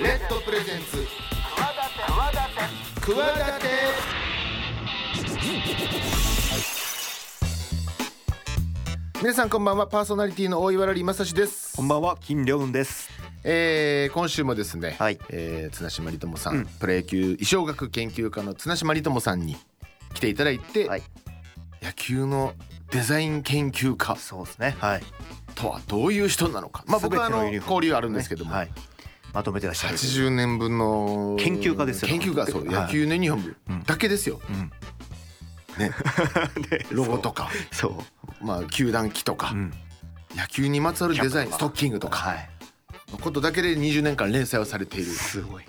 レッドプレゼンツ。企て皆さんこんばんは。パーソナリティの大岩良正史です。こんばんは。金良雲です。えー、今週もですね、はい。えー、綱島理友さん、うん。プロ野球衣装学研究家の綱島理友さんに来ていただいて、はい。野球のデザイン研究家そうですね。はい。とはどういう人なのか。まあ僕はあの全てユニフォーム。交流あるんですけども、はいまとめてらっしゃる80年分の研究家ですよ。研究家そうはい。野球のユニフォーうんムだけですよ、うん。ね。でロゴとか。そう。まあ球団旗とか、うん。野球にまつわるデザインストッキングとか。はい。のことだけで20年間連載をされている。すごい。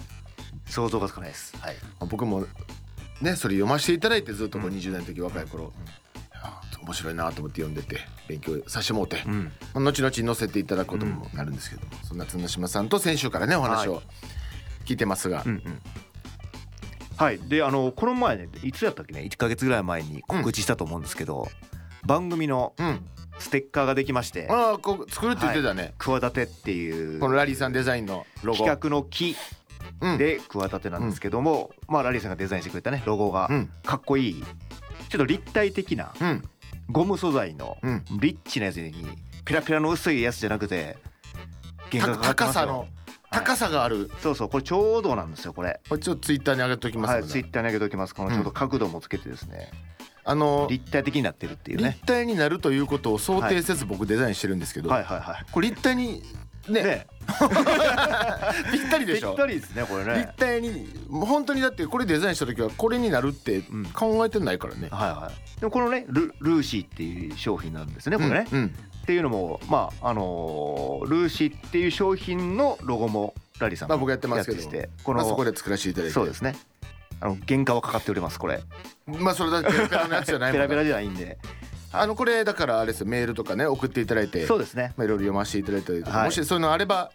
想像がつかないです。はい。僕もねそれ読ませていただいてずっとこううん20年の時若い頃、いや面白いなと思って読んでて勉強させてもうて、うん。まあ後々載せていただくこともなるんですけども、そんな綱島さんと先週からねお話を聞いてますが、うんうん。はい。であのこの前ねいつやったっけね1か月ぐらい前に告知したと思うんですけど、番組のうん、ステッカーができましてああこう作るって言ってたね、企てっていうこのラリーさんデザインのロゴ。企画の木うん。で企てなんですけども、まあラリーさんがデザインしてくれたねロゴがうん。かっこいい。ちょっと立体的なうんゴム素材のうん。リッチなやつにペラペラの薄いやつじゃなくて原た価が高さの高さがある、そうそうこれちょうどなんですよこれ。これちょっとツイッターに上げておきますはいツイッターに上げておきます。このちょうど角度もつけてですね、あの立体的になってるっていうね。立体になるということを想定せず僕デザインしてるんですけど、はいはいはこれ立体にね。いね。ぴったりでしょ。ぴったりですねこれね。立体に本当にだってこれデザインした時はこれになるってん。考えてないからね、はいはい。でもこのねルルーシーっていう商品なんですねこれね、うんうん。っていうのもまああのールーシーっていう商品のロゴもラリーさんまあ僕やってますけど。この、まあ、そこで作らせていただいて。そうですね。あの原価はかかっておりますこれ。まあそれだけペラペラのやつじゃないもん ペラペラじゃないんであのこれだからあれですよ。メールとかね送っていただいて。そうですね。まあいろいろ読ませていただいたりとか、はい。もしそういうのあれば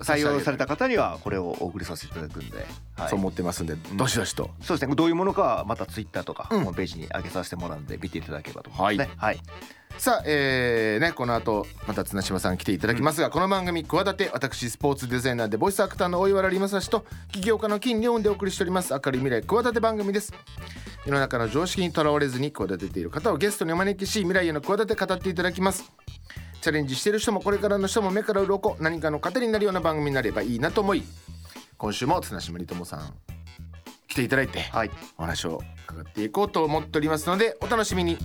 採用されたた方にはこれをお送りさせていただくんで、はい。そう思ってますんで、どしどしと。そうですね。どういうものかはまたツイッターとかうん。ホームページに上げさせてもらうんで見ていただければと思いますね。はい、さあ、えーね、この後また綱島さん来ていただきますが、この番組企て私スポーツデザイナーでボイスアクターの大岩良正史と起業家の金良でお送りしております明るい未来企て番組です。世の中の常識にとらわれずに企てている方をゲストにお招きし未来への企て語っていただきますチャレンジしている人もこれからの人も目から鱗何かの糧になるような番組になればいいなと思い今週も綱島理友さん来ていただいてはい、お話を伺っていこうと思っておりますのでお楽しみに。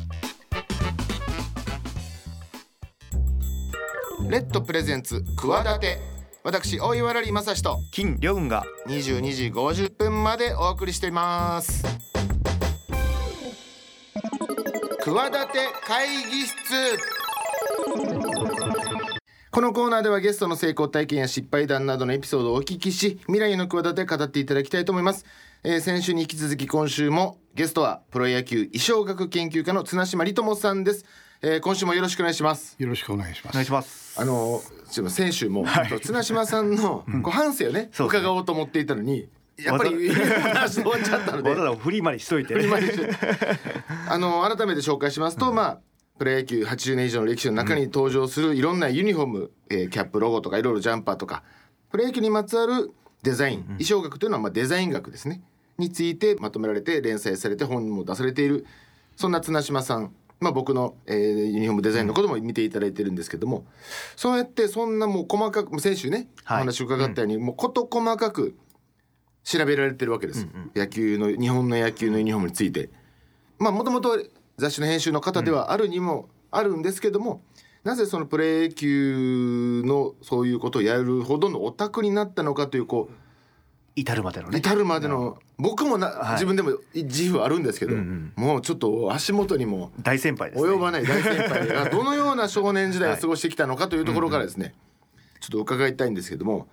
レッドプレゼンツ企て。私大岩良正史と金良雲が22時50分までお送りしています。企て会議室このコーナーではゲストの成功体験や失敗談などのエピソードをお聞きし未来への企て語っていただきたいと思います、えー先週に引き続き今週もゲストはプロ野球衣装学研究家の綱島理友さんです、えー今週もよろしくお願いします。よろしくお願いします。お願いします。あの先週も、綱島さんのこう反省をね、伺おうと思っていたのにやっぱり話終わっちゃったので。わざわざフリーまでしといて。ね振り回して。あの改めて紹介しますと、まあプロ野球80年以上の歴史の中に登場するいろんなユニフォーム、えーキャップロゴとかいろいろジャンパーとかプロ野球にまつわるデザイン、衣装学というのはまあデザイン学ですね。についてまとめられて連載されて本にも出されているそんな綱島さん。まあ、僕の、えーユニフォームデザインのことも見ていただいてるんですけども、そうやってそんなもう細かく先週ね、はい。お話伺ったように、もう事細かく調べられてるわけです、野球の日本の野球のユニフォームについて。まあもともと雑誌の編集の方ではあるにもあるんですけども、なぜそのプロ野球のそういうことをやるほどのオタクになったのかというこう至るまでのね。至るまでの僕もな、はい。自分でも自負あるんですけど、うんもうちょっと足元にも大先輩ですね。及ばない大先輩が どのような少年時代を過ごしてきたのかというところからですね、ちょっと伺いたいんですけども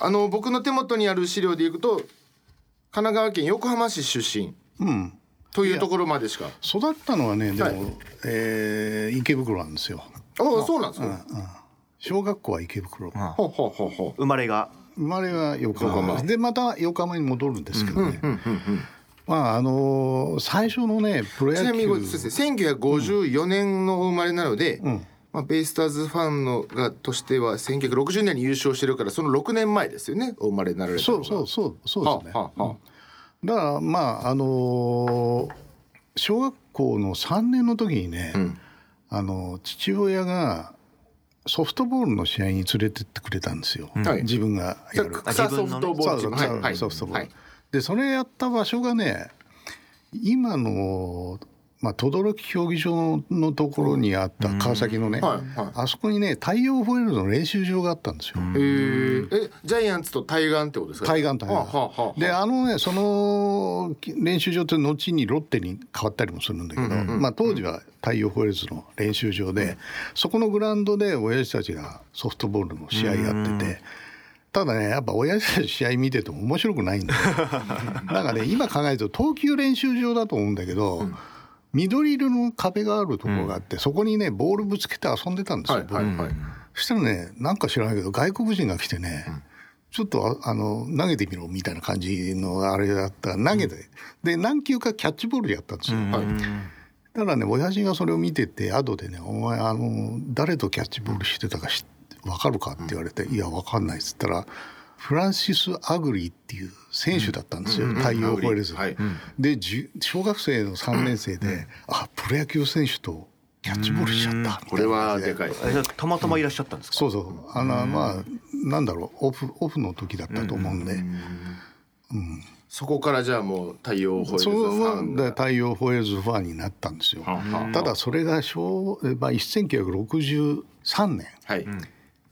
あの僕の手元にある資料でいくと神奈川県横浜市出身。うん。というところまでしか。育ったのはね、でも、はい。えー池袋なんですよ。ああそうなんですか、小学校は池袋。うんほうほうほうほ生まれが。生まれは横浜横浜。でまた横浜に戻るんですけどね。ううんうんうんまああのー最初のねプロ野球。ちなみにこれそうですね1954年のお生まれなので、うん。まあ、ベイスターズファンのがとしては1960年に優勝してるからその6年前ですよねお生まれになられたそうそうそうそうですね、はあはあはだからまああのー小学校の3年の時にね、ん。あの父親がソフトボールの試合に連れてってくれたんですよ、はい。自分がやる。あ草ソフトボール。はい。ソフトボール、はい。でそれやった場所がね今の、まあ、等々力競技場のところにあった川崎のね、はいはい。あそこにね太陽ホエールズの練習場があったんですよ。えジャイアンツと対岸ってことですか？対岸対岸。はあはあはあであのねその練習場って後にロッテに変わったりもするんだけど、まあ、当時は太陽ホエールズの練習場で、そこのグラウンドで親父たちがソフトボールの試合やってて。ただねやっぱ親父たち試合見てても面白くないんだよ。なんかね今考えると投球練習場だと思うんだけど、緑色の壁があるところがあって、そこにねボールぶつけて遊んでたんですよ、はいはいはい。そしたらねなんか知らないけど外国人が来てね、ちょっとああの投げてみろみたいな感じのあれだったら投げて、で何球かキャッチボールやったんですよ。はい。だからね親父がそれを見てて後でね「お前あの誰とキャッチボールしてたかし分かるか?」って言われて「いや分かんない」っつったらフランシス・アグリーっていう選手だったんですよ、大洋ホエールズ、はい。で小学生の3年生で、あプロ野球選手とキャッチボールしちゃった。みたいな感じこれはでかい。ですねたまたまいらっしゃったんですか、そうそうあのまあなんだろう。オフオフの時だったと思うんで、そこからじゃあもう太陽ホイールズそファン大洋ホエールズファンになったんですよ。はあただそれが昭、まあ、1963年。はい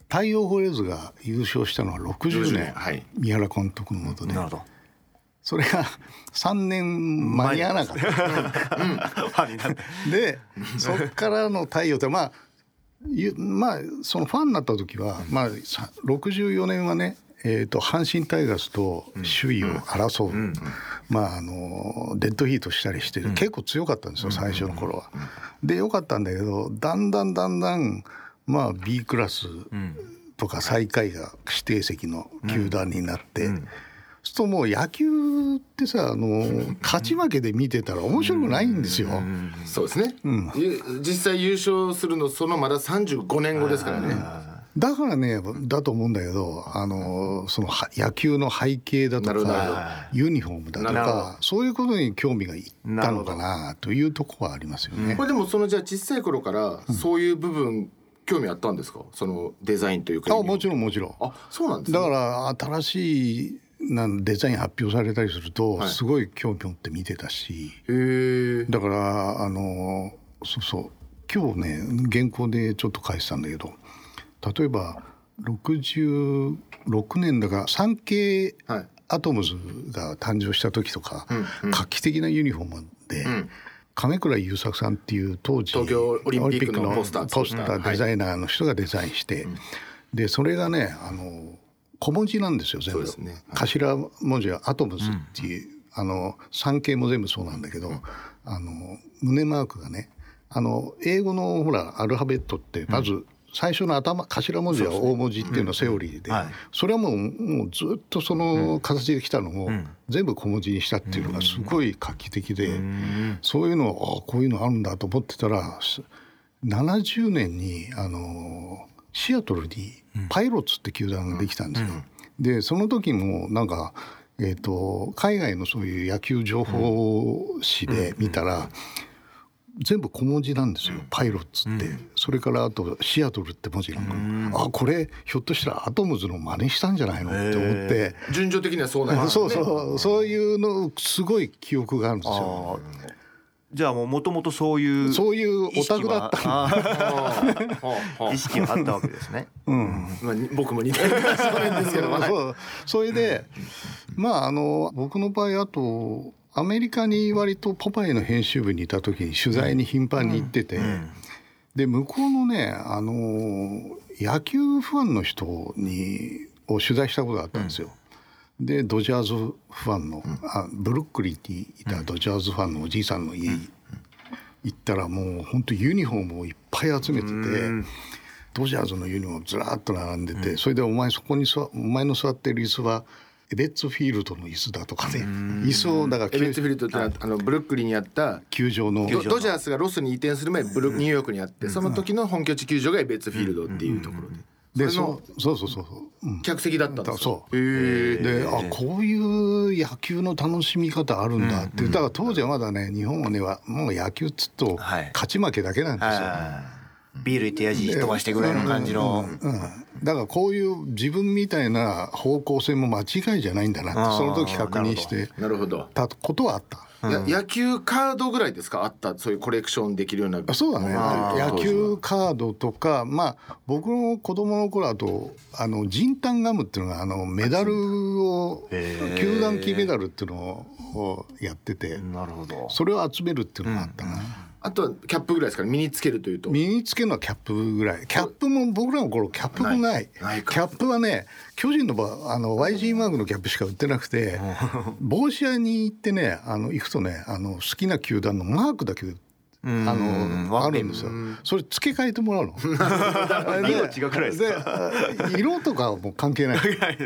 太陽ホエールズが優勝したのは60 60年。年。はい。三原監督のもとで。なるほど。それが3年間に合わなかった。でそっからの太陽ってまあゆまあそのファンになった時は、まあ、さ64年はね、えー、と阪神タイガースと首位を争う、まあ、あのデッドヒートしたりして、結構強かったんですよ最初の頃は。でよかったんだけどだんだんだんだん、まあ、B クラスとか最下位が指定席の球団になって。そうするともう野球ってさあの勝ち負けで見てたら面白くないんですよ。そうですね、ゆ実際優勝するのそのまだ35年後ですからね。だからねだと思うんだけどあのそのは野球の背景だとかユニフォームだとかそういうことに興味がいったのかなというところはありますよね。こ。れでもそのじゃあ小さい頃からそういう部分興味あったんですか？そのデザインというか。あもちろんもちろん。あそうなんですね。だから新しいなんデザイン発表されたりするとはい。すごい興味持って見てたし、だからあのそうそう。今日ね原稿でちょっと書いてたんだけど例えば66年だから産経はい。アトムズが誕生した時とか、うん画期的なユニフォームで、ん亀倉優作さんっていう当時東京オリンピックのポスターデザイナーの人がデザインして、でそれがねあの小文字なんですよ全部、ね。はい。頭文字はアトムズっていう、あの産経も全部そうなんだけど、あの胸マークがねあの英語のほらアルファベットってまず最初の頭頭文字は大文字っていうのはセオリーで、はい。それはもうもうずっとその形で来たのを全部小文字にしたっていうのがすごい画期的で、そういうのあこういうのあるんだと思ってたらす70年にあのシアトルにパイロッツって球団ができたんですよ。でその時もなんか、えー、と海外のそういう野球情報誌で見たら、全部小文字なんですよ、パイロッツって、それからあとシアトルって文字なんか、あこれひょっとしたらアトムズの真似したんじゃないのって思って、順序的にはそうなりますね。そうそう。そういうのすごい記憶があるんですよ。じゃあもうもともとそういうそういうオタクだった意識があったわけですね。まあに僕も似たようですけど、はい。そう。それでまああの僕の場合あとアメリカに割とポパイの編集部にいた時に取材に頻繁に行ってて、で向こうのねあの野球ファンの人にを取材したことがあったんですよ。でドジャーズファンの、あブルックリンにいたドジャーズファンのおじいさんの家に行ったらもう本当ユニフォームをいっぱい集めてて。ドジャーズのユニフォームずらっと並んでて、それでお前そこに座お前の座ってる椅子はエベッツフィールドの椅子だとかね。椅子をだからエベッツフィールドってのは、あのブルックリンにあった球場の。ドドジャースがロスに移転する前ブルニューヨークにあって、その時の本拠地球場がエベッツフィールドっていうところで、でそそうそうそうそう。客席だったんですそう。へえであこういう野球の楽しみ方あるんだって、だから当時はまだね日本はねはもう野球っつうとはい。勝ち負けだけなんですよ、はい。ビール行ってやじ飛ばしてぐらいの感じの。うん、だからこういう自分みたいな方向性も間違いじゃないんだなってその時確認してなるほど、たことはあった。や野球カードぐらいですか？あったそういうコレクションできるような。あそうだね。野球カードとかまあ僕の子供の頃だとあのジンタンガムっていうのがあのメダルを球団金メダルっていうのをやっててなるほど。それを集めるっていうのがあったな、あとはキャップぐらいですかね。身につけるというと。身につけるのはキャップぐらい。キャップも僕らの頃キャップもないキャップはね巨人の場あの YG マークのキャップしか売ってなくて 帽子屋に行ってねあの行くとねあの好きな球団のマークだけあのあるんですよ。それ付け替えてもらうの？色違うくらいですで色とかはもう関係ない。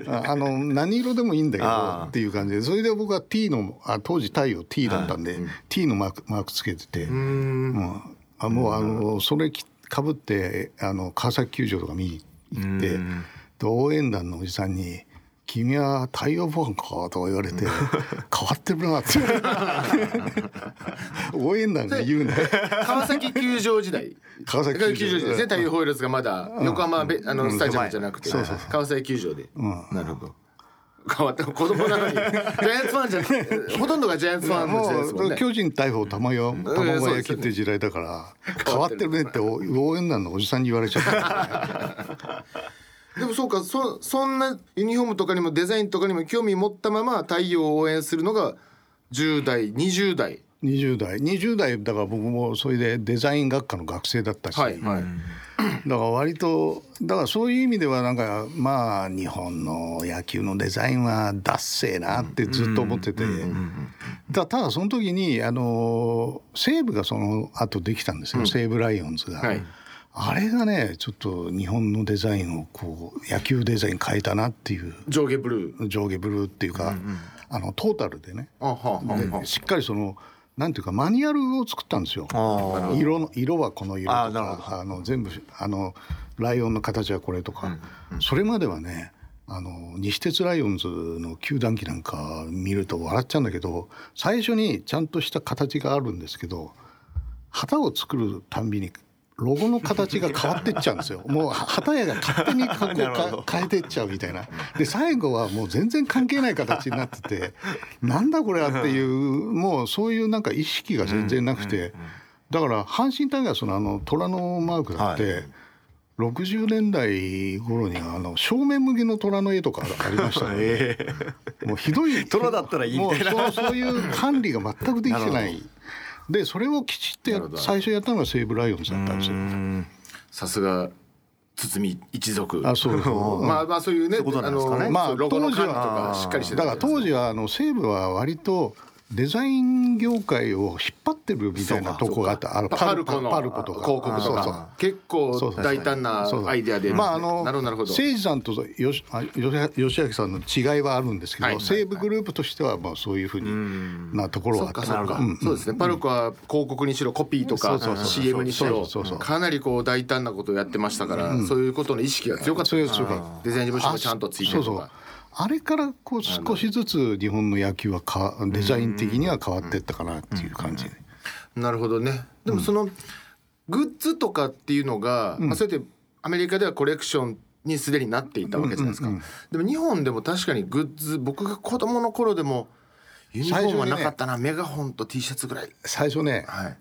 あ あの何色でもいいんだけどっていう感じで。それで僕は T のあ当時太陽 T だったんで、T のマークマークつけてて、もうあのそれきかぶってあの川崎球場とか見に行ってで応援団のおじさんに「君は太陽ファンか?」とか言われて「変わってるな」って。応援団が言うんだよ川崎球場時代。川崎球場。時代ですね。太陽ホイールズがまだ横浜ベあのスタジアムじゃなくて川崎球場で。なるほど。変わった。子供なのに。ジャイアンツファンじゃない。ほとんどがジャイアンツファンの時代ですもんね。巨人大砲玉よ卵焼きっていう時代だから変わってるねって応援団のおじさんに言われちゃったでもそうかそそんなユニフォームとかにもデザインとかにも興味持ったまま太陽を応援するのが10代20代。20代。20代だから僕もそれでデザイン学科の学生だったし、はいはい、だから割とだからそういう意味ではなんかまあ日本の野球のデザインはダッセーなってずっと思ってて。だただその時にあの西武がその後できたんですよ、西武ライオンズが。はいあれがねちょっと日本のデザインをこう野球デザイン変えたなっていう。上下ブルー。上下ブルーっていうか、あのトータルでね。あはあはあしっかりそのなんていうかマニュアルを作ったんですよ。あ色の色はこの色とかあの全部あのライオンの形はこれとか、それまではねあの西鉄ライオンズの球団機なんか見ると笑っちゃうんだけど最初にちゃんとした形があるんですけど旗を作るたんびにロゴの形が変わってっちゃうんですよ。もう旗屋が勝手にこうか 変えてっちゃうみたいな。で最後はもう全然関係ない形になってて なんだこれはっていうもうそういうなんか意識が全然なくてだから阪神タイガースのあの虎のマークだって、60年代頃にはあの正面向きの虎の絵とかありましたね。もうひどい虎だったらいいもうそうそういう管理が全くできてない。でそれをきちっとや最初やったのが西武ライオンズだったんですよ。さすが堤一族。あそう まあまあそういうねそういうことなんですかね。あのまあロゴの当時は感とかしっかりしてただから当時はあの西武は割とデザイン業界を引っ張ってるみたいなとこがあったあのパルコのパルコとか。広告とか。結構大胆なアイデアで。まああの誠司さんとよしあ吉吉明さんの違いはあるんですけど、はい西武グループとしてはまあそういうふうになところそはあった。そっか、うん。そうですね。パルコは広告にしろコピーとか。CM にしろ。かなりこう大胆なことをやってましたから、そういうことの意識が強かった。デザイン事務所もちゃんとついてるとそうそう。かあれからこう少しずつ日本の野球はかデザイン的には変わっていったかなっていう感じ、なるほどね。でもそのグッズとかっていうのが、まあ、そうやってアメリカではコレクションにすでになっていたわけじゃないですか、でも日本でも確かにグッズ僕が子供の頃でもユニフォームはなかったな、メガホンと T シャツぐらい。最初ねはい。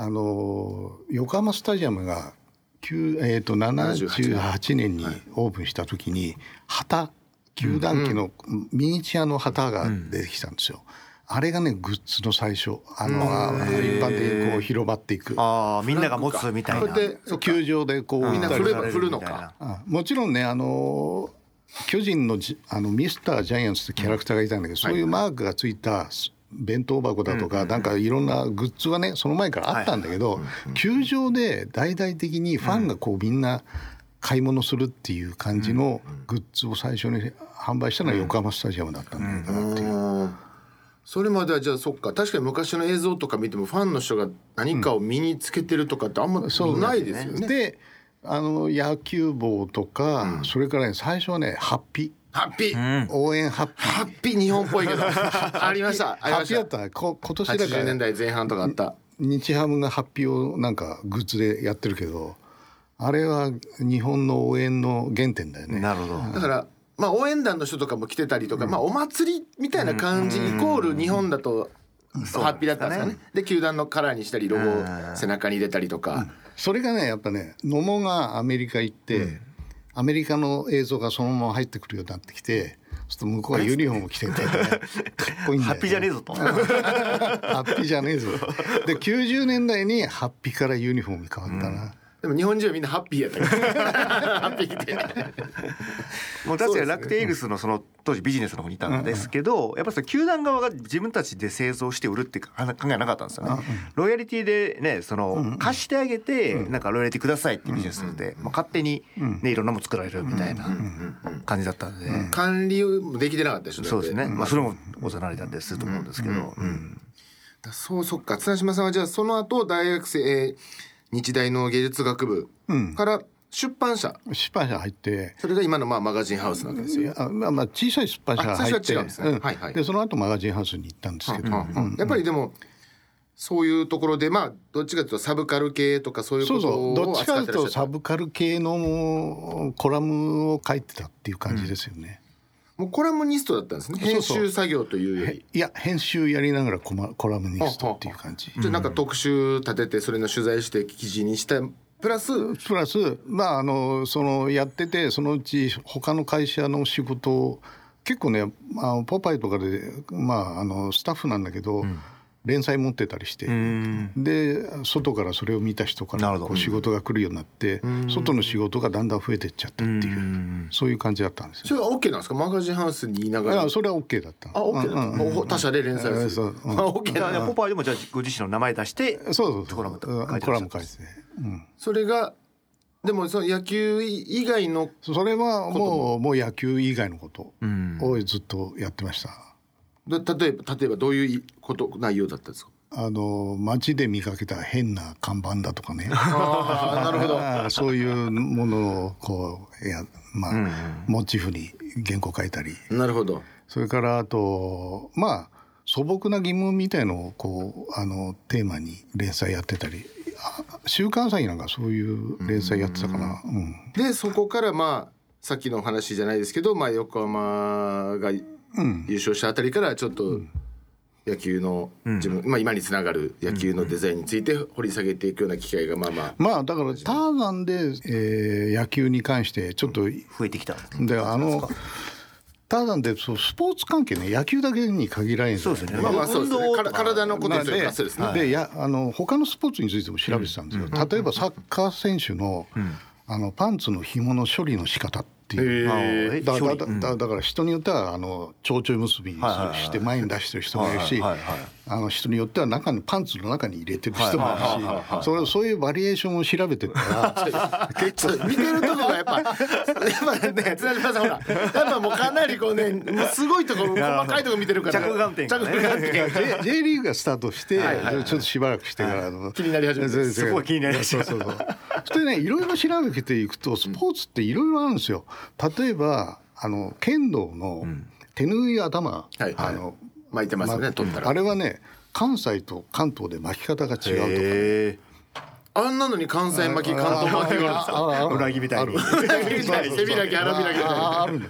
あの横浜スタジアムが9えー、と78年にオープンした時に旗球団機のミニチュアの旗が出てきたんですよ。あれがねグッズの最初。あの、あ一般的にこう広まっていく。ああみんなが持つみたいな。そう球場でこうみんな振れば振るのか。あもちろんねあの巨人のじあのミスタージャイアンツってキャラクターがいたんだけど、そういうマークがついた弁当箱だとか、なんかいろんなグッズはねその前からあったんだけど、球場で大々的にファンがこうみんな買い物するっていう感じのグッズを最初に販売したのは横浜スタジアムだったんだけどなっていう。うん。それまではじゃあそっか。確かに昔の映像とか見てもファンの人が何かを身につけてるとかってあんまないですよね。であの野球帽とか、それからね最初はねハッピハッピー、ー応援ハッピー。ハッピー。日本っぽいけど。ありました。ありました。ハッピーだった。らこ今年だか80年ら代前半とかあった。日ハムがハッピーをなんかグッズでやってるけどあれは日本の応援の原点だよね。なるほど。だからまあ応援団の人とかも来てたりとか、まあお祭りみたいな感じイコール日本だとハッピーだったんですかね。で球団のカラーにしたりロゴを背中に入れたりとか、それがねやっぱね野茂がアメリカ行って、アメリカの映像がそのまま入ってくるようになってきてちょっと向こうはユニフォーム着てて、ね、かっこいいんだよ、ね、ハッピーじゃねえぞと。ハッピーじゃねえぞ。で90年代にハッピーからユニフォームに変わったな、でも日本人はみんなハッピーやったから。ハッピー着てもう確かに楽天イーグルスのその当時ビジネスの方にいたんですけど、やっぱりその球団側が自分たちで製造して売るって考えなかったんですよね。ロイヤリティでねその貸してあげてなんかロイヤリティくださいっていうビジネスで、まあ、勝手にねいろんなもの作られるみたいな感じだったんで、管理もできてなかったでしょそうですね。まあそれもおざなりだったりすると思うんですけど、うん。だそうそっか。綱島さんはじゃあその後大学生、えー日大の芸術学部から出版社、出版社入って。それが今のまあマガジンハウスなわけですよ。まあまあ小さい出版社が入って。あ最初は違うんですね。うん。はいはい。でその後マガジンハウスに行ったんですけど、うんやっぱりでもそういうところでまあどっちかというとサブカル系とかそういうことそうどっをちかというとサブカル系のコラムを書いてたっていう感じですよね、もうコラムニストだったんですね。編集作業というより。いや編集やりながらコマコラムニストっていう感じ。じゃあなんか特集立ててそれの取材して記事にしたプラス？プラスまああのそのやっててそのうち他の会社の仕事を結構ねあのポパイとかでまああのスタッフなんだけど、連載持ってたりして、で外からそれを見た人からなるほど。こう仕事が来るようになって、外の仕事がだんだん増えてっちゃったっていう、そういう感じだったんですよ。それは OK なんですか？マガジンハウスにいながら。あそれは OK だった。あ OK だった、うん他社で連載をする、そう。うん。あ OK だ。ねポパイでもじゃあご自身の名前出してそうそうそうコラム書いてコラム書いてて、うん、それがでもその野球以外のそれはもうもう野球以外のことん。をずっとやってました。だ例えば例えばどういうこと内容だったんですか？あの街で見かけた変な看板だとかね。なるほど。そういうものをこうやまあ、モチーフに原稿書いたり。なるほど。それからあとまあ素朴な疑問みたいのをこうあのテーマに連載やってたり。あ週刊朝日なんかそういう連載やってたかな、うんでそこからまあさっきの話じゃないですけど、まあ、横浜が優勝したあたりからちょっと野球の自分、まあ、今につながる野球のデザインについて掘り下げていくような機会がまあまあ。まあだからターザンで、えー野球に関してちょっと、増えてきたであのターザンでそうスポーツ関係ね野球だけに限らないんですよそうですね。まあまあそうですね。体のことでですね。でやあの他のスポーツについても調べてたんですよ、例えばサッカー選手の,、あのパンツの紐の処理の仕方。っていう。えだだだだだから人によってはあの蝶々結びにして前に出してる人もいるしはいはいはいあの人によっては中にパンツの中に入れてる人もいるしそれそういうバリエーションを調べてったら。結構見てるとこがやっぱやっぱね津島さんほらやっぱもうかなりこうねもうすごいところ細かいところ見てるから着眼点着眼点が J, J リーグがスタートして、はいはいはいちょっとしばらくしてから、あの気になり始めてそそこが気になり始めそうそうそうそしてねいろいろ調べていくとスポーツっていろいろあるんですよ例えばあの剣道の手縫い頭、はいあの巻いてますよねま取ったら。あれはね関西と関東で巻き方が違うとか、えあんなのに関西巻き関東巻きがあるんですか？あああるうなぎみたいにあるうなぎみたいに背開き腹開きみたいな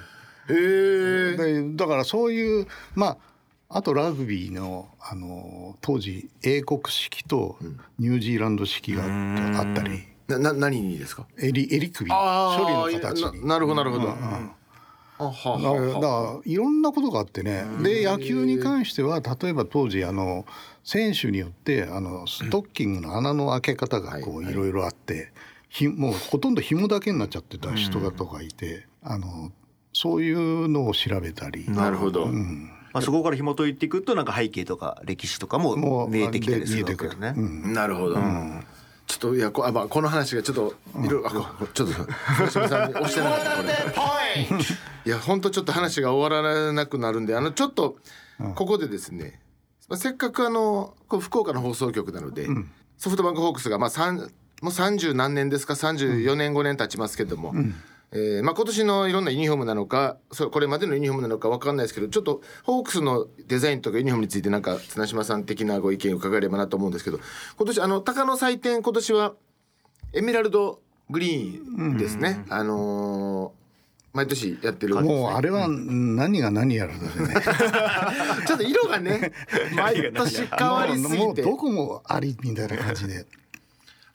へだからそういうまああとラグビーのあの当時英国式とニュージーランド式があったりなな何にですか襟襟首処理の形にななるほどなるほど、あはあだからだはからいろんなことがあってね。で野球に関しては例えば当時あの選手によってあのストッキングの穴の開け方がこうい。ろいろあってひもうほとんど紐だけになっちゃってた人がとかいてあのそういうのを調べたり。あなるほど、まあ、そこから紐解いていくとなんか背景とか歴史とかも見えてきたりするわけですね。うん。なるほど、ちょっといやこあ、まあ、この話がちょっといろいろあこちょっと 広島さんに押してなかったこれ。いや本当ちょっと話が終わらなくなるんであのちょっとここでですね、まあ、せっかくあの福岡の放送局なので、ソフトバンクホークスがまあ三もう30何年ですか34年5年経ちますけども、えーまあ、今年のいろんなユニフォームなのかそこれまでのユニフォームなのか分かんないですけどちょっとホークスのデザインとかユニフォームについてなんか綱島さん的なご意見を伺えればなと思うんですけど今年あの鷹の祭典今年はエメラルドグリーンですね、あのー毎年やってるもうあれは何が何やらだね。ちょっと色がね 毎年変わりすぎて。もうどこもありみたいな感じで。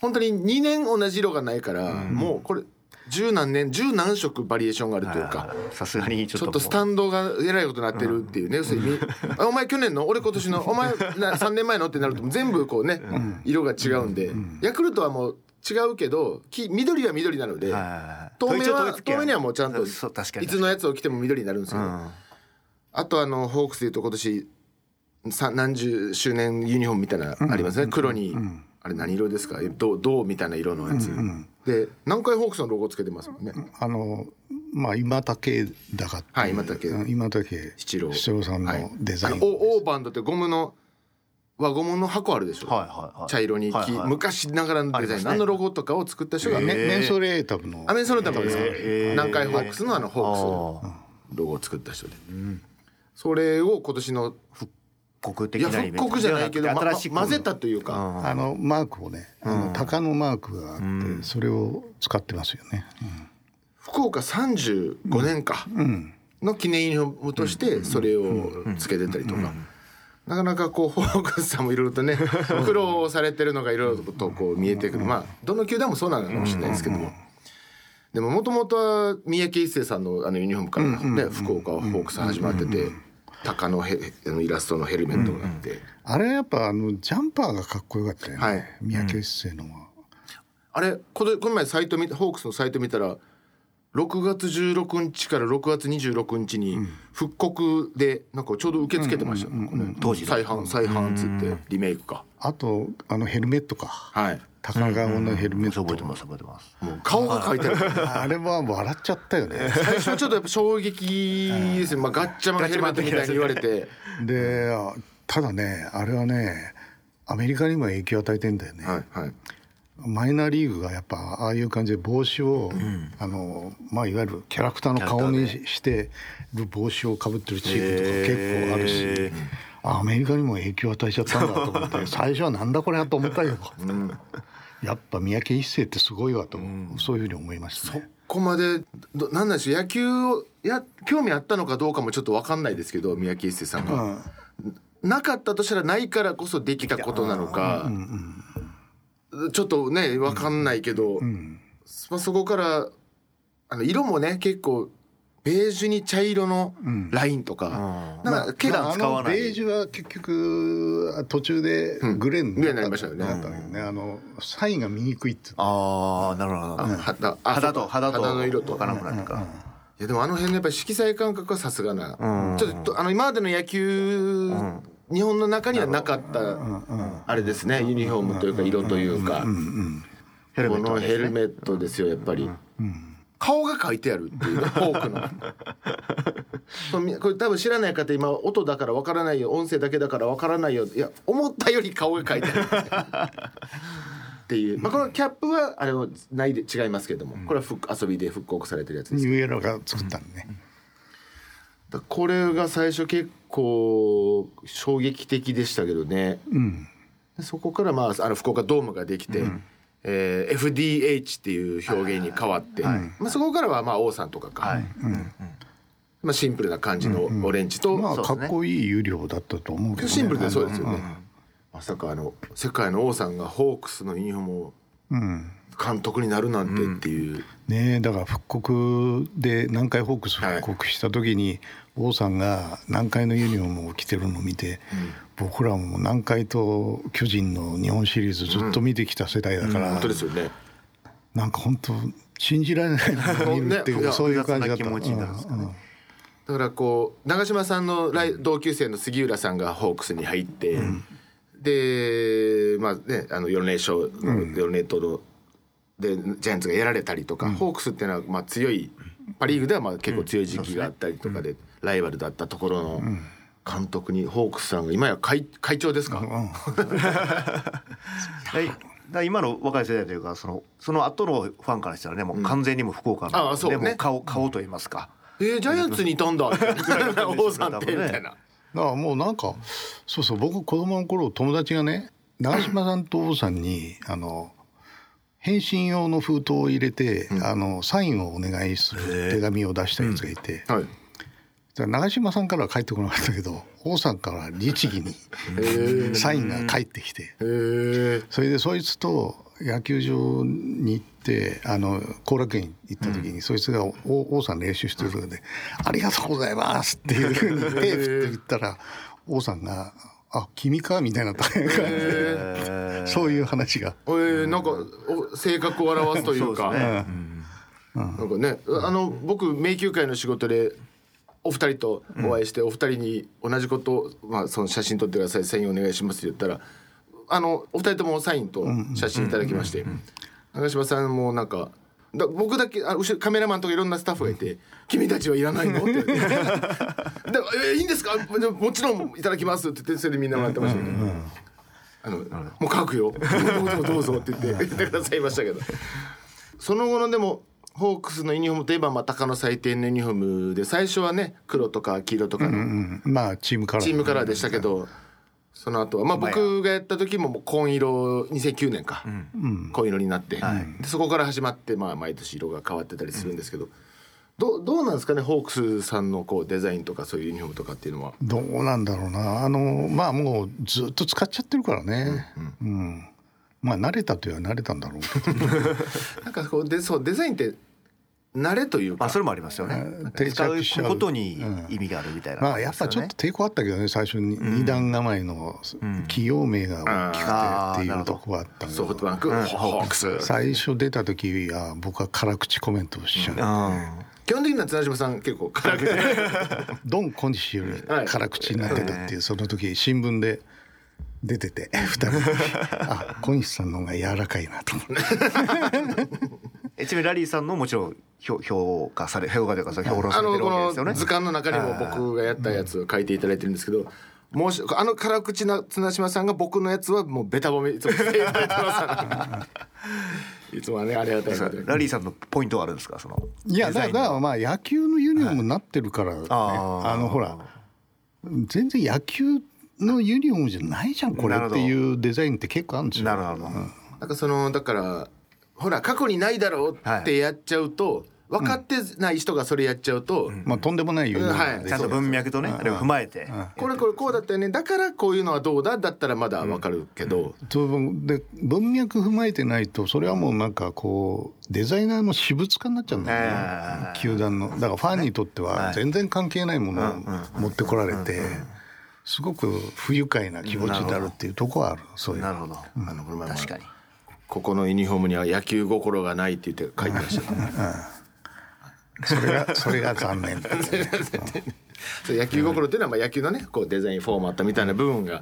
本当に2年同じ色がないから、もうこれ十何年十何色バリエーションがあるというか。さすがにちょっとスタンドがえらいことになってるっていうね、要するにあお前去年の俺今年のお前な 3年前のってなると全部こうね、色が違うんで、ヤクルトはもう違うけどき緑は緑なので、透明は透明にはもうちゃんといつのやつを着ても緑になるんですよ、あとあのホークスでいうと今年さ何十周年ユニフォームみたいなのありますね、黒に、あれ何色ですか？銅銅みたいな色のやつ、で南海ホークスのロゴつけてますもんね、あのまあ今竹だかっていう。はい今竹。うん今竹。七郎。七郎さんのはい。デザイン、あのオオーバンドってゴムの輪ゴムの箱あるでしょ、はいはいはい。茶色に、はいはい昔ながらのデザイン、ね。何のロゴとかを作った人が、メメンソレータブの。アメンソルタムですか、南海ホークスのあのホークスのロゴを作った人で、それを今年の国的いやなイベント復刻じゃないけど、ま新しく混ぜたというか、あのマークをね、あの鷹のマークがあって、それを使ってますよね。福岡35年か。の記念ユニフォームとしてそれをつけてたりとか。なかなかこうホークスさんもいろいろとね苦労されてるのがいろいろとこう見えてくる。まあどの球団もそうなのかもしれないですけども。でももともとは三宅一生さんのあのユニフォームからね福岡はホークス始まってて鷹のヘあのイラストのヘルメットがあって。あれやっぱあのジャンパーがかっこよかったよね。はい。三宅一生のは。あれこのこの前サイト見ホークスのサイト見たら6月16日から6月26日に復刻でなんかちょうど受け付けてましたね。これ当時の。再販再販っつってリメイクかあとあのヘルメットか。はい。高顔のヘルメット。覚えてます覚えてます。もう顔が描いてある。あれは笑っちゃったよね。最初はちょっとやっぱ衝撃ですね、まあ、ガッチャマンヘルメットみたいに言われて。であただねあれはねアメリカにも影響を与えてんだよね。はいはい。マイナーリーグがやっぱああいう感じで帽子を、あのまあいわゆるキャラクターの顔にしてる帽子をかぶってるチームとか結構あるし、あアメリカにも影響を与えちゃったんだと思って最初はなんだこれやと思ったけど、やっぱ三宅一生ってすごいわと、そういうふうに思いましたね。ここまでどなんでしょう野球をや興味あったのかどうかもちょっと分かんないですけど三宅一生さんが、なかったとしたらないからこそできたことなのか、ちょっとね分かんないけど、まあ、そこからあの色もね結構ベージュに茶色のラインとか、なんか結構まあ、あのベージュは結局途中でグレーになりましたよね。なったんだけどね。あのサインが見にくいっていう。ああなるほど肌あ肌と肌と肌の色と。分からなくなるから。いやでもあの辺のやっぱり色彩感覚はさすがな、ちょっとあの今までの野球、日本の中にはなかった、あれですね。ユニフォームというか色というか、ヘルメットこのヘルメットですよやっぱり、顔が書いてあるっていうね フォークの。そうみこれ多分知らない方今音だからわからないよ。音声だけだからわからないよ。いや思ったより顔が書いてあるっていう、まあ、このキャップはあれはないで違いますけども。これは復遊びで復刻されてるやつですニューエラが作ったのね、だこれが最初結構衝撃的でしたけどね、でそこからまああの福岡ドームができて、えー FDH っていう表現に変わって、まあ、そこからはまあ王さんとかか、まあ、シンプルな感じのオレンジと、まあそうですね。かっこいい有料だったと思うけど、ね、シンプルでそうですよね、まさかあの世界の王さんがホークスのユニフォームを監督になるなんてっていう、ねえだから復刻で南海ホークス復刻した時に、王さんが南海のユニフォームを着てるのを見て、僕らも南海と巨人の日本シリーズずっと見てきた世代だから、本当ですよね。なんか本当信じられないなっていう、ね。そういう感じだった。気持ちになるんですかね。うんうん。だからこう長嶋さんの来同級生の杉浦さんがホークスに入って、でまあねあの4連勝4連投のでジャイアンツがやられたりとか、ホークスっていうのはまあ強いパ・リーグではまあ結構強い時期があったりとかで、ライバルだったところの監督にホークスさんが今や会会長ですか、はい。だ今の若い世代というかそのその後のファンからしたらねもう完全にもう福岡の、ああそうね。もう顔顔と言いますか、えー、ジャイアンツにいたんだ。王さんってみたいな。だからもうなんかそうそう僕子供の頃友達がね長嶋さんと王さんにあの返信用の封筒を入れて、あのサインをお願いする手紙を出したやつがいて、はい。だから長嶋さんからは返ってこなかったけど王さんから律儀にサインが返ってきてそれでそいつと野球場に行ってあの後楽園行った時に、そいつがお王さん練習してるので「ありがとうございます」っていうふうに手振って言ったら王さんが「あ君か?」みたいな。感じでそういう話が。えー、なんかお性格を表すというか。そうですね。なんかねあの僕迷宮会の仕事でお二人とお会いして、お二人に同じことを、まあ、その写真撮ってくださいサインお願いしますって言ったらあのお二人ともサインと写真いただきまして。長嶋さんもなんかだ僕だけあ後ろカメラマンとかいろんなスタッフがいて「君たちはいらないの?」って言って。いいんですか？でももちろんいただきます」って言ってそれでみんなもらってましたけど。あのもう書くよ。どうぞどうぞって言って言ってくださいましたけど。その後のでもホークスのユニフォームといえばまあ鷹の祭典のユニフォームで最初はね黒とか黄色とかのうん。まあチームカラー。チームカラーでしたけどその後は。まあ僕がやった時ももう紺色2009年か。紺色になって。でそこから始まってまあ毎年色が変わってたりするんですけど。どうどうなんですかねホークスさんのこうデザインとかそういうユニフォームとかっていうのは。どうなんだろうな。あのまあもうずっと使っちゃってるからね、うんまあ慣れたといえば慣れたんだろうけど なんかこうでそうデザインって慣れというか。まあそれもありますよね。定使う着しちゃうことに意味があるみたいな、まあやっぱちょっと抵抗あったけどね最初に。二段構えの企業名が大きくてっていうとこはあったけど。ソフトバンク、ホークス。最初出た時は僕は辛口コメントをしちゃう、基本的には綱島さん結構辛くて。ドン小西より辛口になってたっていうその時新聞で出てて二人。あ小西さんの方が柔らかいなと思って。えちなみにラリーさんのもちろん評評価され評価というか評論さあのこれてるわけですよね。の図鑑の中にも僕がやったやつを書いていただいてるんですけどもしあの辛口な綱島さんが僕のやつはもうベタ褒めいつもいつもはねありがたいラリーさんのポイントはあるんですか？そのいやデザインだだからまあ野球のユニフォームになってるから、ね。あーあのほら全然野球のユニフォームじゃないじゃんこれ。っていうデザインって結構あるんですよ。なるほど、なんかそのだからほら過去にないだろうってやっちゃうと、分かってない人がそれやっちゃうと、まあとんでもないユニフォームはい。でちゃんと文脈とねあれを踏まえて、これこれこうだったよね。だからこういうのはどうだ？だったらまだ分かるけど、とで文脈踏まえてないとそれはもうなんかこうデザイナーの私物化になっちゃうんだよね、球団の。だからファンにとっては全然関係ないものを持ってこられてすごく不愉快な気持ちになるっていうところはある。そういう。なるほど、あのこれまあ確かに。ここのユニフォームには野球心がないって言って書いてらっしゃる それがそれが残念。だ ねそう野球心っていうのはまあ野球のねこうデザインフォーマットみたいな部分が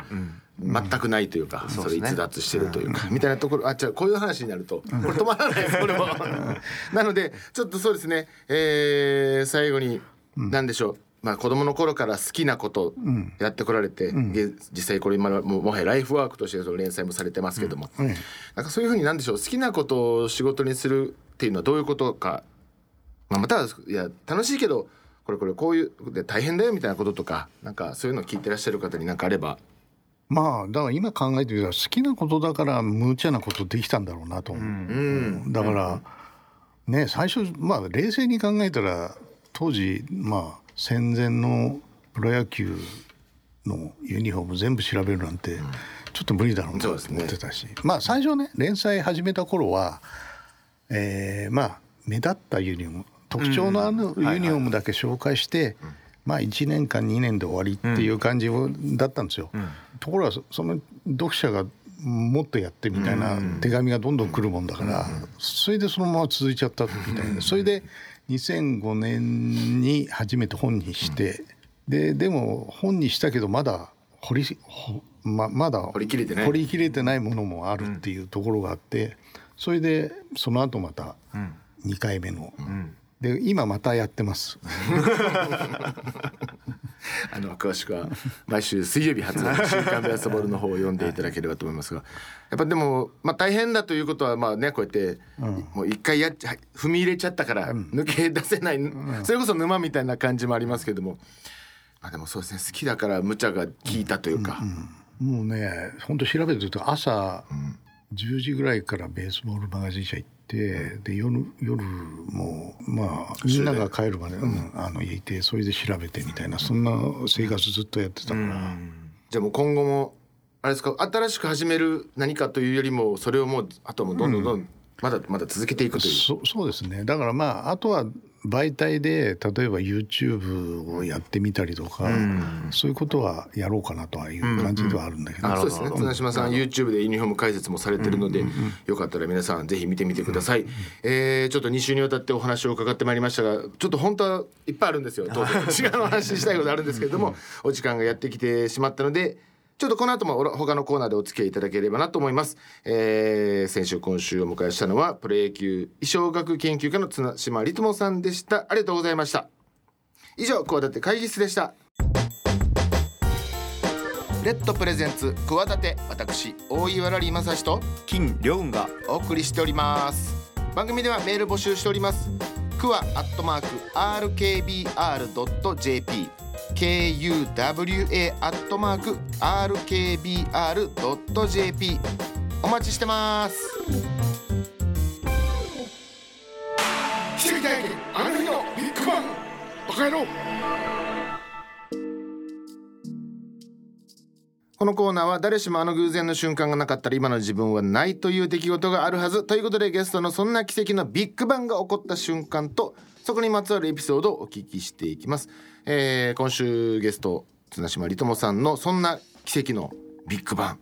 全くないというか、それ逸脱してるというか、みたいなところあじゃこういう話になるとこれ止まらないですこれは なのでちょっとそうですね、えー最後に何でしょう、まあ、子供の頃から好きなことやってこられて、で実際これ今はもうもはやライフワークとしてその連載もされてますけども、なんかそういうふうになんでしょう好きなことを仕事にするっていうのはどういうことかまあ、またはいや楽しいけどこれこれこういうで大変だよみたいなこととかなんかそういうのを聞いてらっしゃる方に何かあれば。まあだから今考えてみたら好きなことだから無茶なことできたんだろうなと思う、だからね最初まあ冷静に考えたら当時まあ戦前のプロ野球のユニフォーム全部調べるなんてちょっと無理だろうなと思ってたし、まあ最初ね連載始めた頃はえーまあ目立ったユニフォーム特徴のあるユニフォームだけ紹介して、まあ1年間2年で終わりっていう感じだったんですよ。ところがそその読者がもっとやってみたいな手紙がどんどん来るもんだから、それでそのまま続いちゃったみたいな。それで2005年に初めて本にして、ででも本にしたけどまだ掘りほままだ掘り切れてない。掘り切れてないものもあるっていうところがあって、それでその後また2回目の、で今またやってます。あの詳しくは毎週水曜日発の週刊ベアスボールの方を読んでいただければと思いますがやっぱでもまあ大変だということはまあねこうやってもう一回やっ踏み入れちゃったから抜け出せないそれこそ沼みたいな感じもありますけどもまあでもそうですね好きだから無茶が効いたというか。もうね本当調べてると朝10時ぐらいからベースボールマガジン社行ってで夜夜もまあみんなが帰るまで、うんあの家いてそれで調べてみたいなそんな生活ずっとやってたから、じゃあもう今後もあれですか新しく始める何かというよりもそれをもうあとはもうどんどんどんどん。まだまだ続けていくという。そそうですね。だからまああとは媒体で例えば YouTube をやってみたりとか、そういうことはやろうかなとはいう感じではあるんだけど、そうですね。綱島さん YouTube でユニフォーム解説もされてるので、よかったら皆さんぜひ見てみてください、えーちょっと2週にわたってお話を伺ってまいりましたがちょっと本当はいっぱいあるんですよ。当然違うお話ししたいことあるんですけれどもお時間がやってきてしまったのでちょっとこの後も他のコーナーでお付き合いいただければなと思います、えー先週今週お迎えしたのはプロ野球衣装学研究家の綱島理友さんでした。ありがとうございました。以上企て会議室でした。レッドプレゼンツ企て私大岩良理正史と金良雲がお送りしております。番組ではメール募集しております。クワアットマーク RKBR.jp KUWA アットマーク RKBR.jp お待ちしてます。奇跡体験あの日のビッグバンバカ野郎。このコーナーは誰しもあの偶然の瞬間がなかったら今の自分はないという出来事があるはずということでゲストのそんな奇跡のビッグバンが起こった瞬間とそこにまつわるエピソードをお聞きしていきます、えー今週ゲスト綱島理友さんのそんな奇跡のビッグバン。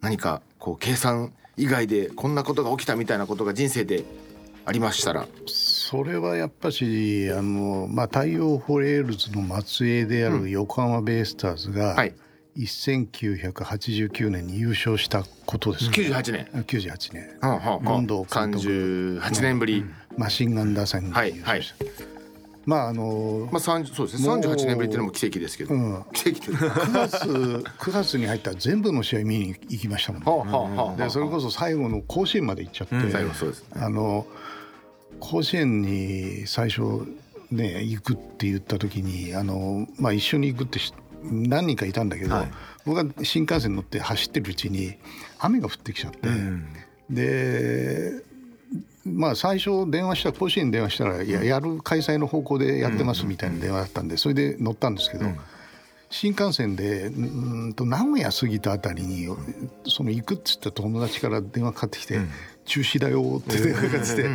何かこう計算以外でこんなことが起きたみたいなことが人生でありましたら。それはやっぱしあの、まあ、大洋ホエールズの末裔である横浜ベイスターズが、はい。1989年に優勝したことです、98年。98年。はあはあはあ。権藤監督38年ぶり、マシンガン打線はいに優勝した、まああのまあ、30そうですね。もう38年ぶりっていうのも奇跡ですけど、うん。奇跡というか。9月9月に入ったら全部の試合見に行きましたもんね、でそれこそ最後の甲子園まで行っちゃって、最後そうですあの甲子園に最初ね行くって言った時にあの、まあ、一緒に行くってし何人かいたんだけど、僕が新幹線乗って走ってるうちに雨が降ってきちゃって、でまあ最初電話した甲子園に電話したら、いややる開催の方向でやってますみたいな電話だったんでそれで乗ったんですけど。新幹線でうーんと名古屋過ぎたあたりにその行くっつった友達から電話かかってきて「中止だよ」って電話がかかってきて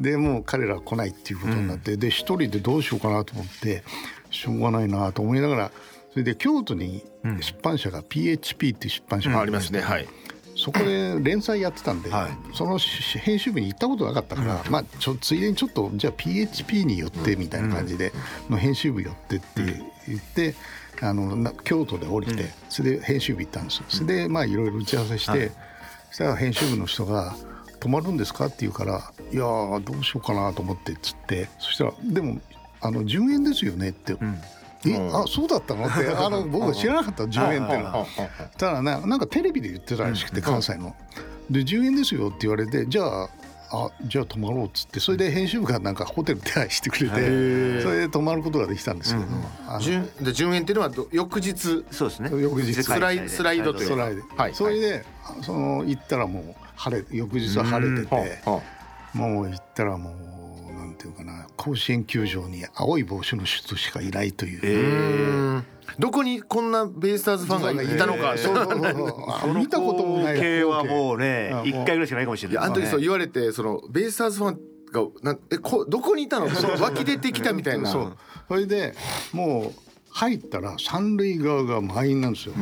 でもう彼ら来ないっていうことになってで一人でどうしようかなと思ってしょうがないなと思いながらそれで京都に出版社が PHP っていう出版社がありますね。はいそこで連載やってたんで、その編集部に行ったことなかったから、まあ、ちょついでにちょっとじゃあ PHP に寄ってみたいな感じで、の編集部寄ってって言って、あのな京都で降りて、それで編集部行ったんですよ。それでまあいろいろ打ち合わせして、そしたら編集部の人が「泊まるんですか?」って言うから「いやーどうしようかなと思って」っつってそしたら「でもあの10円ですよね」って。えあそうだったの？ってあの 僕は知らなかった10円っていうのは。ただななんかテレビで言ってたらしくて関西の。で10円ですよって言われてじゃああじゃあ泊まろうっつってそれで編集部がなんかホテル手配してくれてそれで泊まることができたんですけど、あの順で順延っていうのはど翌日？そうですね。翌日。スライスライドという。かそれで、はい。それで、その行ったらもう晴れ翌日は晴れてて、はあもう行ったらもうなんていうかな甲子園球場に青い帽子の人しかいないという。うんどこにこんなベイスターズファンがいたのか。そうそう。そうあ見たこともない。光景はもうね一回ぐらいしかないかもしれない。あの時そう言われてそのベイスターズファンがなえこどこにいたの？湧き出てきたみたいな。そう。それでもう入ったら三塁側が満員なんですよ。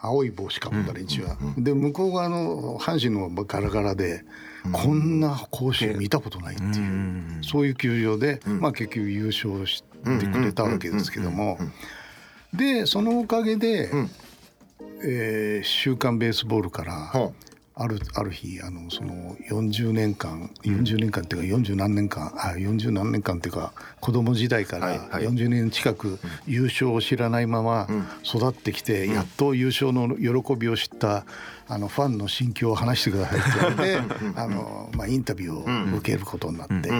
青い帽子かぶった連中は。で向こう側の阪神のガラガラで、こんな甲子園見たことないっていう、そういう球場で、まあ結局優勝してくれたわけですけども。でそのおかげで、えー週刊ベースボールからはあるある日あのその40年間40年間っていうか40何年間あ40何年間っていうか子供時代からはいはい。40年近く優勝を知らないまま育ってきてやっと優勝の喜びを知ったあのファンの心境を話してくださいって言われてあの、まあ、インタビューを受けることになって。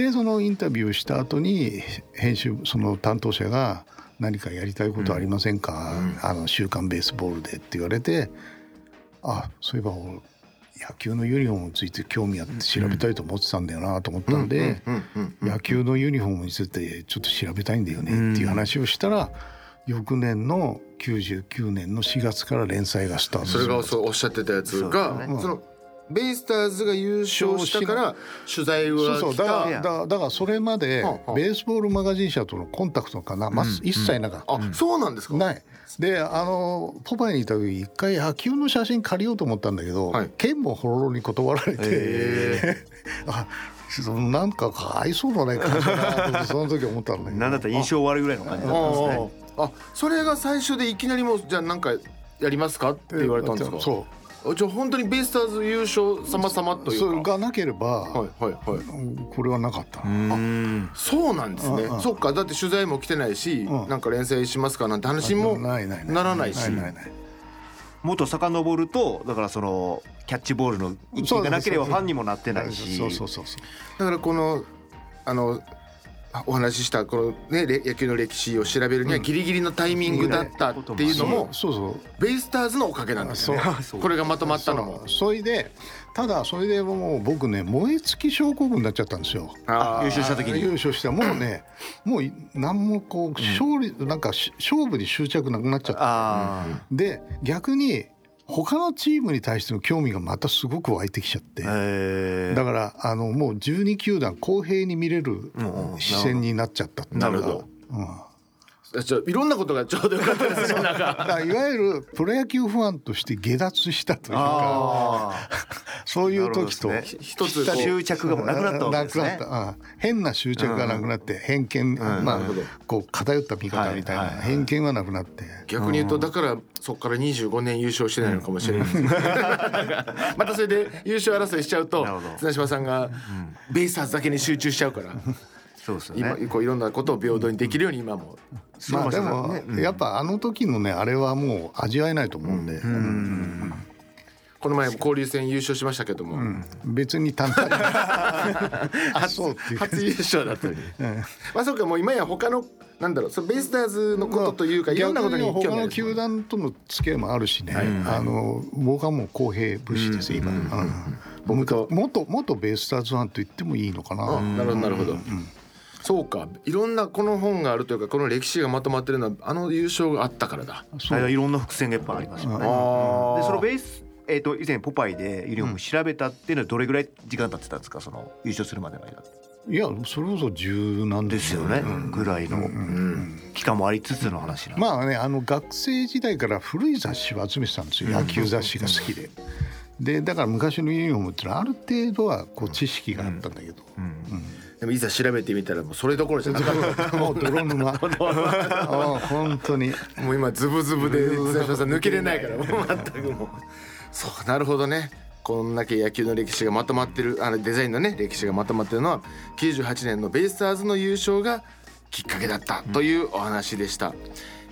んでそのインタビューした後に編集その担当者が「何かやりたいことありませんか、あの週刊ベースボールで」って言われてあそういえば俺野球のユニフォームについて興味あって調べたいと思ってたんだよなと思ったんでうんうん野球のユニフォームについてちょっと調べたいんだよねっていう話をしたら翌年の99年の4月から連載がスタートそれがそうおっしゃってたやつがそ,、のベイスターズが優勝したから取材が来そうそうだかたらだからだからそれまではあはあ。ベースボールマガジン社とのコンタクトかな、ま一切なかった、あ、そうなんですか？ない。であのポパイにいた時一回野球の写真借りようと思ったんだけど、はい。剣もほろろに断られて、あそのなんかかわいそうだね感じ その時思ったんだけど。なんだったら印象悪いぐらいの感じだったんですね。ああそれが最初でいきなりもうじゃあなんかやりますか？って言われたんですか？そう。あじゃあ本当にベイスターズ優勝様々といそうれかがなければ、はいはいはい。これはなかった。な、うん。そうなんですね。うんうん。そっかだって取材も来てないしうん。なんか連載しますかなんて話もないないない。ならないし。もっと遡るとだからそのキャッチボールの一気がなければファンにもなってないし。そうそうそうそう。だからこのあのあお話ししたこのねれ野球の歴史を調べるにはギリギリのタイミングだったっていうのもそうそう。ベイスターズのおかげなんですね。これがまとまったのも。それでただそれでもう僕ね燃え尽き症候群になっちゃったんですよ。優勝した時に。優勝してもうね もう何もこう勝利、なんかし勝負に執着なくなっちゃった。あで逆に他のチームに対しての興味がまたすごく湧いてきちゃって、だからあのもう12球団公平に見れる視線になっちゃったっていうかなるほど。うんちょいろんなことがちょうどよかったですね なんだかいわゆるプロ野球ファンとして下脱したというかあそういう時と、なるほどです一つ執着がもうなくなったわけですね。なくなった。うん変な執着がなくなって、偏見、まあなるほど。こう偏った見方みたいな、はいはいはい。偏見はなくなって。逆に言うとだからそこから25年優勝してないのかもしれないですね。またそれで優勝争いしちゃうと綱島さんがベイスターズだけに集中しちゃうからそうですよ今ねこういろんなことを平等にできるように今もまあでも、ねやっぱあの時のねあれはもう味わえないと思うんで、この前も交流戦優勝しましたけども、別に単体 あそう。っていうか初優勝だったのに、まあそうかもう今や他のなんだろうそのベイスターズのことというか、いろんなことに他のる球団との付き合いもあるしね、あの僕はもう公平武士です、今、うん。僕と元元ベイスターズファンと言ってもいいのかな、あなるほどなるほど、そうか。いろんなこの本があるというかこの歴史がまとまってるのはあの優勝があったからだ。そう。あれはいろんな伏線がやっぱありますよね。でそのベースえー、と以前ポパイでユニフォーム調べたっていうのはどれぐらい時間経ってたんですか？その優勝するまでの間。いやそれこそ十何年ですよね、ぐらいの期間もありつつの話なんでまあねあの学生時代から古い雑誌を集めてたんですよ。野球雑誌が好きで。でだから昔のユニフォームってのはある程度はこう知識があったんだけど、でもいざ調べてみたらもうそれどころじゃなかった。もう泥沼。ああ本当に。もう今ズブズブで抜けれないから。もう全くもう。そうなるほどね。こんだけ野球の歴史がまとまってるあのデザインのね歴史がまとまってるのは98年のベイスターズの優勝がきっかけだったというお話でした。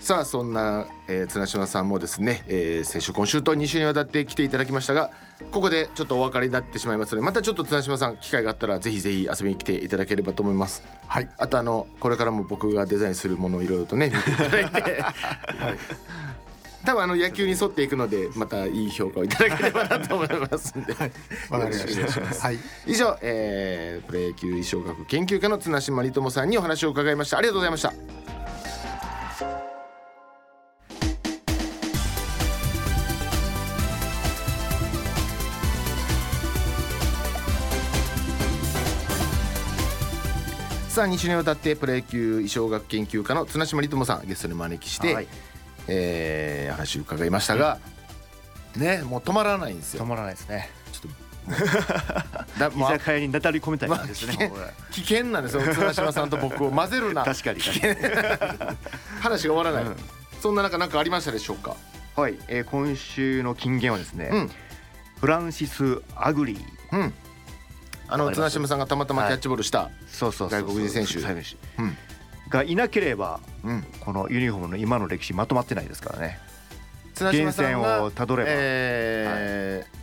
さあそんな、えー、綱島さんもですね、えー先週今週と2週にわたって来ていただきましたがここでちょっとお別れになってしまいますのでまたちょっと綱島さん機会があったらぜひぜひ遊びに来ていただければと思います。はい。あとあのこれからも僕がデザインするものをいろいろとね 見ていただいて、多分あの野球に沿っていくのでまたいい評価をいただければなと思いますんで、わかりまよろしくお願いしますはい。以上、えー、プロ野球衣装学研究家の綱島理友さんにお話を伺いました。ありがとうございましたさあ2週にわたってプロ野球意匠学研究家の綱島理友さんゲストに招きして、はい。えー話を伺いましたが、ねもう止まらないんですよ。止まらないですね。だ 居酒屋になだれ込みたい感じですね、まあ危険なんですよ綱島さんと僕を混ぜるな。確かに。話が終わらない、そんな中何かありましたでしょうか？はい、えー、今週の金言はですね、うん。フランシス・アグリー。うんあの綱島さんがたまたまキャッチボールした、そうそうそう外国人選手。がいなければうん、このユニフォームの今の歴史まとまってないですからね。源が泉をたどれば。えー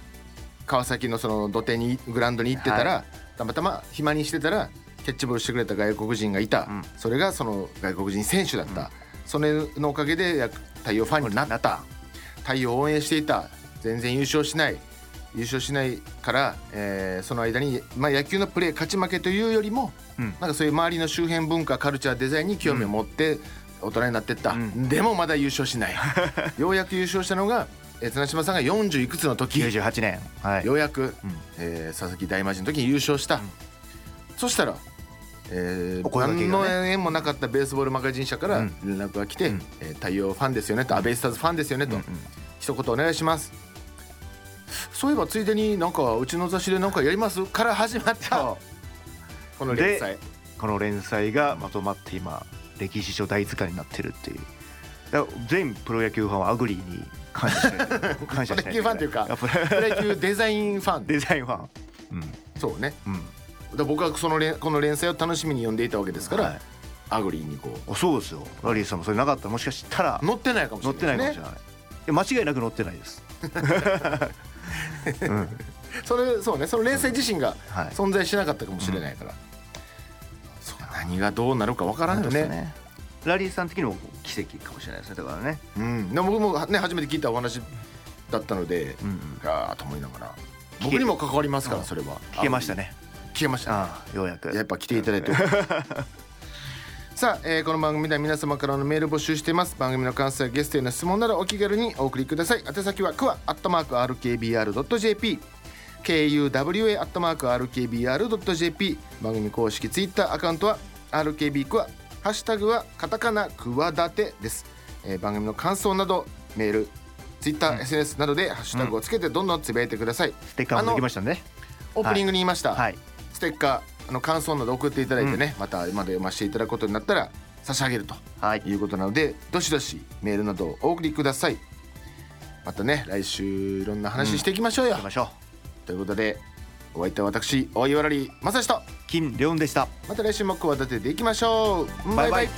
川崎のその土手にグラウンドに行ってたら、たまたま暇にしてたらキャッチボールしてくれた外国人がいた、うん。それがその外国人選手だった、それのおかげでや太陽ファンになった。太陽を応援していた。全然優勝しない優勝しないから、えーその間に、まあ、野球のプレー勝ち負けというよりも、うん。なんかそういう周りの周辺文化カルチャーデザインに興味を持って大人になってった、うん。でもまだ優勝しない。ようやく優勝したのが、えー綱島さんが40いくつの時。98年。はい。ようやく、うん。えー佐々木大魔神の時に優勝した、そしたら、えー何の縁もなかったベースボールマガジン社からうん。連絡が来て、うん。えー太陽ファンですよねと、アベイスターズファンですよねと、うんうん。一言お願いしますそういえばついでになんかうちの雑誌でなんかやります？から始まった。そこの連載。うこの連載がまとまって今歴史書大図鑑になってるっていう。全プロ野球ファンはアグリーに感謝しないと感謝しないプロ野球ファンというかプロ野球デザインファン。デザインファン。そうね。うん。うんだ僕はその連この連載を楽しみに読んでいたわけですから、はい。アグリーにこあそうですよ。ラリーさんもそれなかった。らもしかしたら。う載ってないかもしれ乗ないね。ってないかもしれない。間違いなく乗ってないです うん。それそうね。その連載自身がはい。存在しなかったかもしれないから、そう何がどうなるかわからんよね。ね。ラリーさん的にも奇跡かもしれないですね。だからね。うん、でも僕もね初めて聞いたお話だったので、うんうん。と思いながら。け僕にも関わりますからうんそれは。聞けましたね。聞けましたね。ようやく。やっぱ来ていただいてさあ、えーこの番組では皆様からのメール募集しています。番組の感想やゲストへの質問などお気軽にお送りください。宛先はクワアットマーク RKBR.jp kuwa アットマーク RKBR.jp 番組公式ツイッターアカウントは RKB クワハッシュタグはカタカナクワダテです、えー番組の感想などメールツイッター、SNS などでハッシュタグをつけてどんどんつぶやいてください、ステッカーもできましたね。オープニングに言いました、はい。ステッカーあの感想など送っていただいてね、また今で読ませていただくことになったら差し上げるとはい。いうことなのでどしどしメールなどをお送りください。またね来週いろんな話していきましょうよ、行きましょということでお相手は私大岩良理正史とう金レオンでした。また来週も企てていきましょう。バイバイ